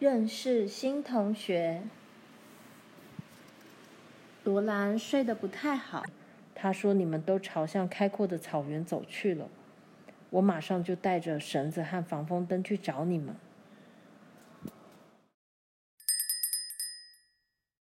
认识新同学。罗兰睡得不太好。他说你们都朝向开阔的草原走去了。我马上就带着绳子和防风灯去找你们。